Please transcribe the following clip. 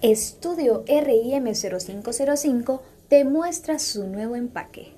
Estudio RIM 0505 te muestra su nuevo empaque.